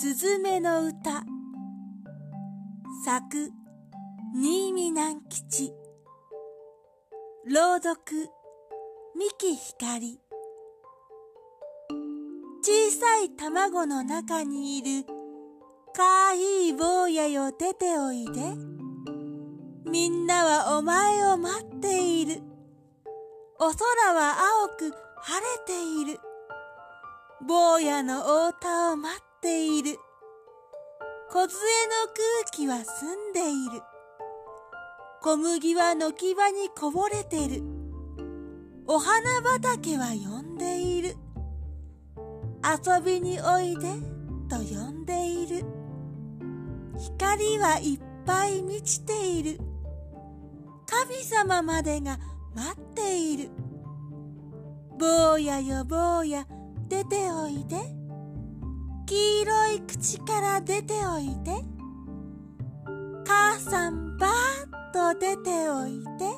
すずめの歌。作新見南吉。朗読三木ひかり。小さい卵の中にいるかわいい坊やよ出ておいで。みんなはお前を待っている。お空は青く晴れている。坊やの太田を待っている。小杖の空気は澄んでいる。小麦は軒場にこぼれてる。お花畑は呼んでいる。遊びにおいでと呼んでいる。光はいっぱい満ちている。神様までが待っている。坊やよ坊や、出ておいで。黄色い口から出ておいで。母さんばーっと出ておいで。